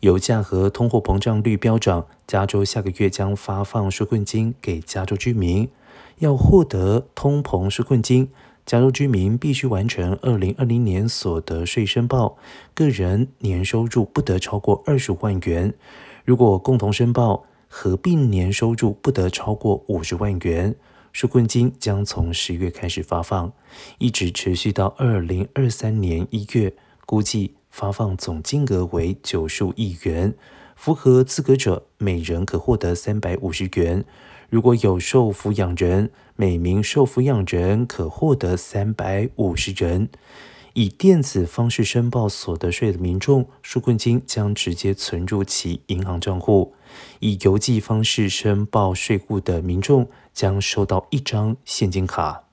油价和通货膨胀率飙涨，加州下个月将发放纾困金给加州居民。要获得通膨纾困金，加州居民必须完成二零二零年所得税申报，个人年收入不得超过二十五万元。如果共同申报，合并年收入不得超过五十万元。纾困金将从十月开始发放，一直持续到二零二三年一月，估计。发放总金额为九十五亿元，符合资格者每人可获得三百五十元。如果有受抚养人，每名受抚养人可获得三百五十元。以电子方式申报所得税的民众，纾困金将直接存入其银行账户；以邮寄方式申报税户的民众，将收到一张现金卡。